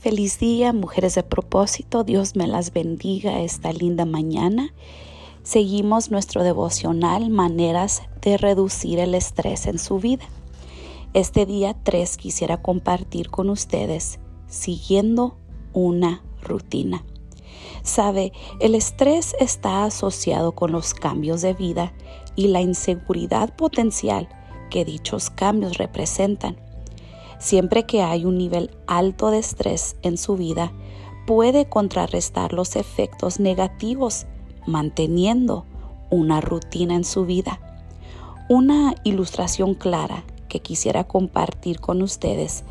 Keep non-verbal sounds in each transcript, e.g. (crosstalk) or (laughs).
Feliz día, mujeres de propósito. Dios me las bendiga esta linda mañana. Seguimos nuestro devocional Maneras de reducir el estrés en su vida. Este día 3 quisiera compartir con ustedes siguiendo una rutina. Sabe, el estrés está asociado con los cambios de vida y la inseguridad potencial que dichos cambios representan. Siempre que hay un nivel alto de estrés en su vida, puede contrarrestar los efectos negativos manteniendo una rutina en su vida. Una ilustración clara que quisiera compartir con ustedes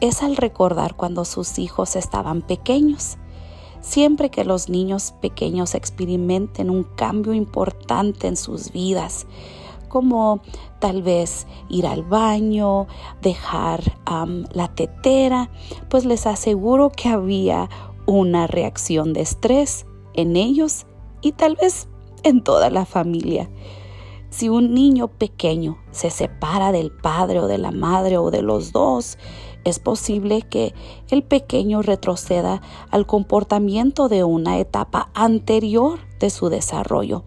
es al recordar cuando sus hijos estaban pequeños. Siempre que los niños pequeños experimenten un cambio importante en sus vidas, como tal vez ir al baño, dejar la tetera, pues les aseguro que había una reacción de estrés en ellos y tal vez en toda la familia. Si un niño pequeño se separa del padre o de la madre o de los dos, es posible que el pequeño retroceda al comportamiento de una etapa anterior de su desarrollo.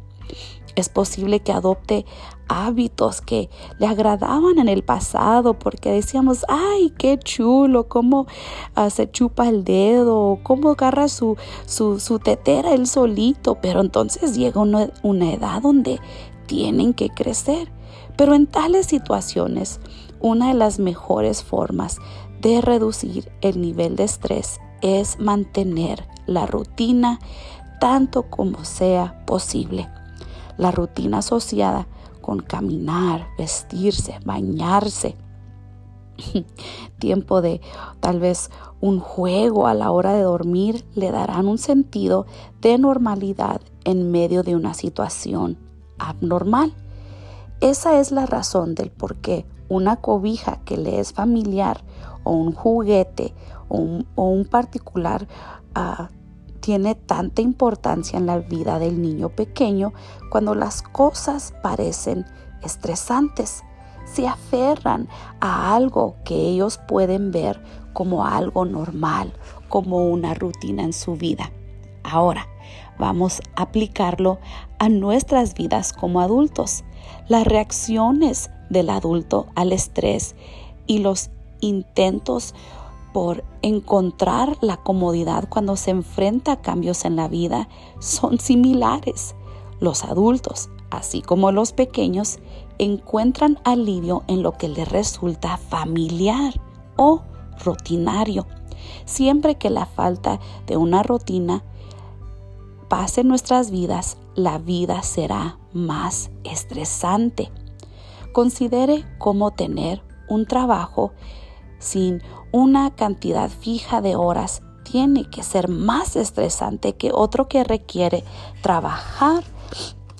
Es posible que adopte hábitos que le agradaban en el pasado porque decíamos, ay, qué chulo, cómo ah, se chupa el dedo, cómo agarra su, su, tetera él solito, pero entonces llega una, una edad donde tienen que crecer. Pero en tales situaciones, una de las mejores formas de reducir el nivel de estrés es mantener la rutina tanto como sea posible la rutina asociada con caminar, vestirse, bañarse, (laughs) tiempo de tal vez un juego a la hora de dormir le darán un sentido de normalidad en medio de una situación abnormal. Esa es la razón del por qué una cobija que le es familiar o un juguete o un, particular uh, tiene tanta importancia en la vida del niño pequeño cuando las cosas parecen estresantes. Se aferran a algo que ellos pueden ver como algo normal, como una rutina en su vida. Ahora, vamos a aplicarlo a nuestras vidas como adultos. Las reacciones del adulto al estrés y los intentos por encontrar la comodidad cuando se enfrenta a cambios en la vida son similares. Los adultos, así como los pequeños, encuentran alivio en lo que les resulta familiar o rutinario. Siempre que la falta de una rutina pase en nuestras vidas, la vida será más estresante. Considere cómo tener un trabajo sin una cantidad fija de horas tiene que ser más estresante que otro que requiere trabajar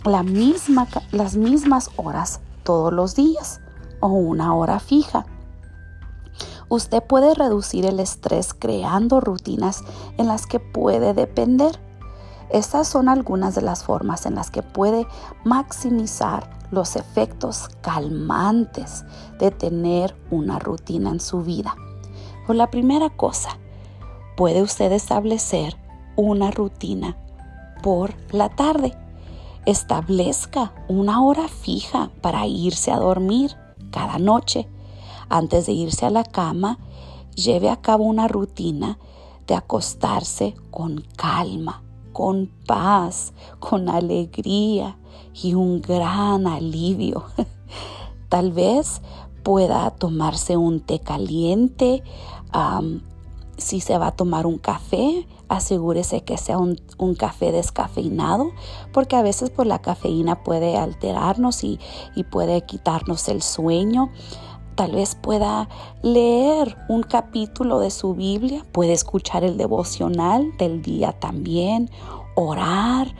la misma, las mismas horas todos los días o una hora fija. Usted puede reducir el estrés creando rutinas en las que puede depender. Estas son algunas de las formas en las que puede maximizar los efectos calmantes de tener una rutina en su vida. Por la primera cosa, puede usted establecer una rutina por la tarde. Establezca una hora fija para irse a dormir cada noche. Antes de irse a la cama, lleve a cabo una rutina de acostarse con calma, con paz, con alegría, y un gran alivio. (laughs) Tal vez pueda tomarse un té caliente. si se va a tomar un café, asegúrese que sea un, café descafeinado, porque a veces por pues, la cafeína puede alterarnos y, y puede quitarnos el sueño. Tal vez pueda leer un capítulo de su Biblia, puede escuchar el devocional del día también, orar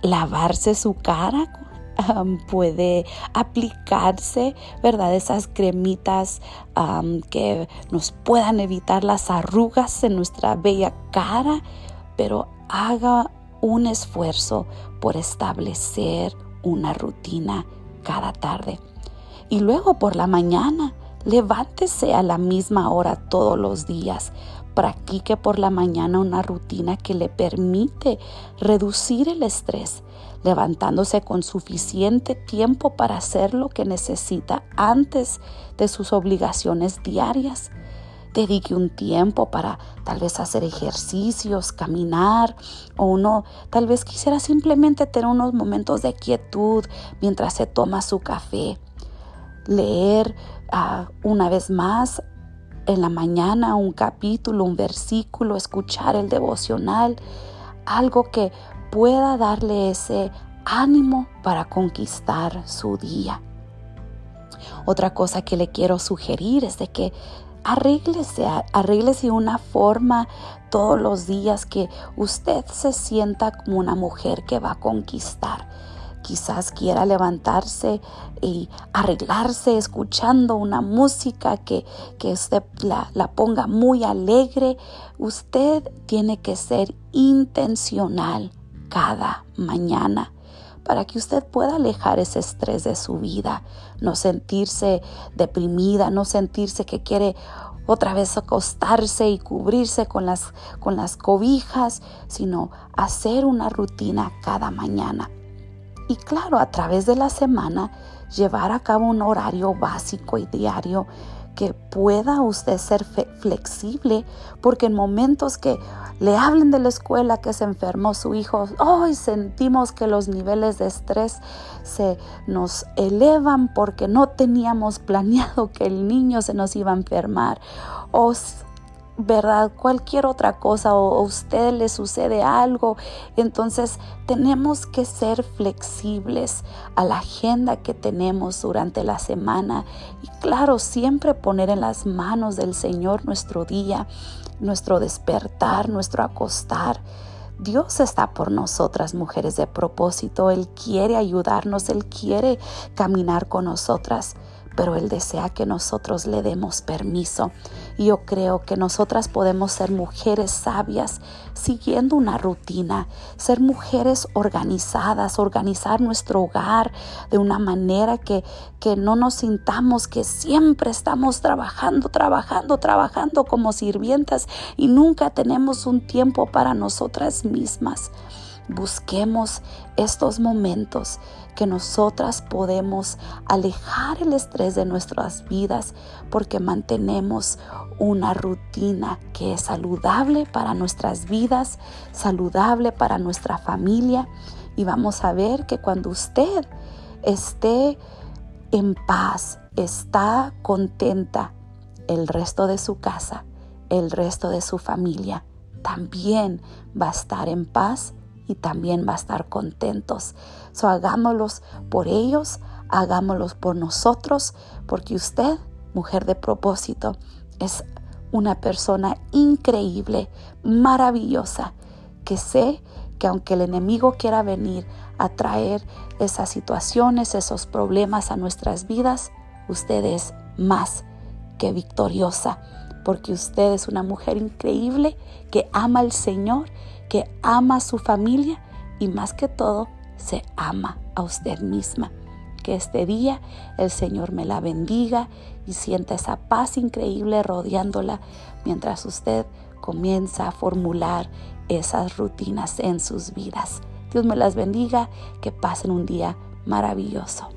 lavarse su cara, puede aplicarse, ¿verdad? Esas cremitas que nos puedan evitar las arrugas en nuestra bella cara, pero haga un esfuerzo por establecer una rutina cada tarde. Y luego por la mañana Levántese a la misma hora todos los días. Practique por la mañana una rutina que le permite reducir el estrés, levantándose con suficiente tiempo para hacer lo que necesita antes de sus obligaciones diarias. Dedique un tiempo para tal vez hacer ejercicios, caminar o uno tal vez quisiera simplemente tener unos momentos de quietud mientras se toma su café. Leer ah, una vez más en la mañana un capítulo, un versículo, escuchar el devocional, algo que pueda darle ese ánimo para conquistar su día. Otra cosa que le quiero sugerir es de que arréglese, arréglese una forma todos los días que usted se sienta como una mujer que va a conquistar Quizás quiera levantarse y arreglarse escuchando una música que, que usted la, la ponga muy alegre. Usted tiene que ser intencional cada mañana para que usted pueda alejar ese estrés de su vida, no sentirse deprimida, no sentirse que quiere otra vez acostarse y cubrirse con las, con las cobijas, sino hacer una rutina cada mañana. Y claro, a través de la semana, llevar a cabo un horario básico y diario que pueda usted ser flexible, porque en momentos que le hablen de la escuela que se enfermó su hijo, hoy sentimos que los niveles de estrés se nos elevan porque no teníamos planeado que el niño se nos iba a enfermar. O ¿verdad? Cualquier otra cosa o a usted le sucede algo. Entonces tenemos que ser flexibles a la agenda que tenemos durante la semana y claro, siempre poner en las manos del Señor nuestro día, nuestro despertar, nuestro acostar. Dios está por nosotras, mujeres de propósito. Él quiere ayudarnos, Él quiere caminar con nosotras pero Él desea que nosotros le demos permiso. Yo creo que nosotras podemos ser mujeres sabias siguiendo una rutina, ser mujeres organizadas, organizar nuestro hogar de una manera que, que no nos sintamos que siempre estamos trabajando, trabajando, trabajando como sirvientas y nunca tenemos un tiempo para nosotras mismas. Busquemos estos momentos que nosotras podemos alejar el estrés de nuestras vidas porque mantenemos una rutina que es saludable para nuestras vidas, saludable para nuestra familia. Y vamos a ver que cuando usted esté en paz, está contenta, el resto de su casa, el resto de su familia también va a estar en paz y también va a estar contentos. So hagámoslos por ellos, hagámoslos por nosotros, porque usted, mujer de propósito, es una persona increíble, maravillosa, que sé que aunque el enemigo quiera venir a traer esas situaciones, esos problemas a nuestras vidas, usted es más que victoriosa, porque usted es una mujer increíble que ama al Señor que ama a su familia y más que todo se ama a usted misma. Que este día el Señor me la bendiga y sienta esa paz increíble rodeándola mientras usted comienza a formular esas rutinas en sus vidas. Dios me las bendiga, que pasen un día maravilloso.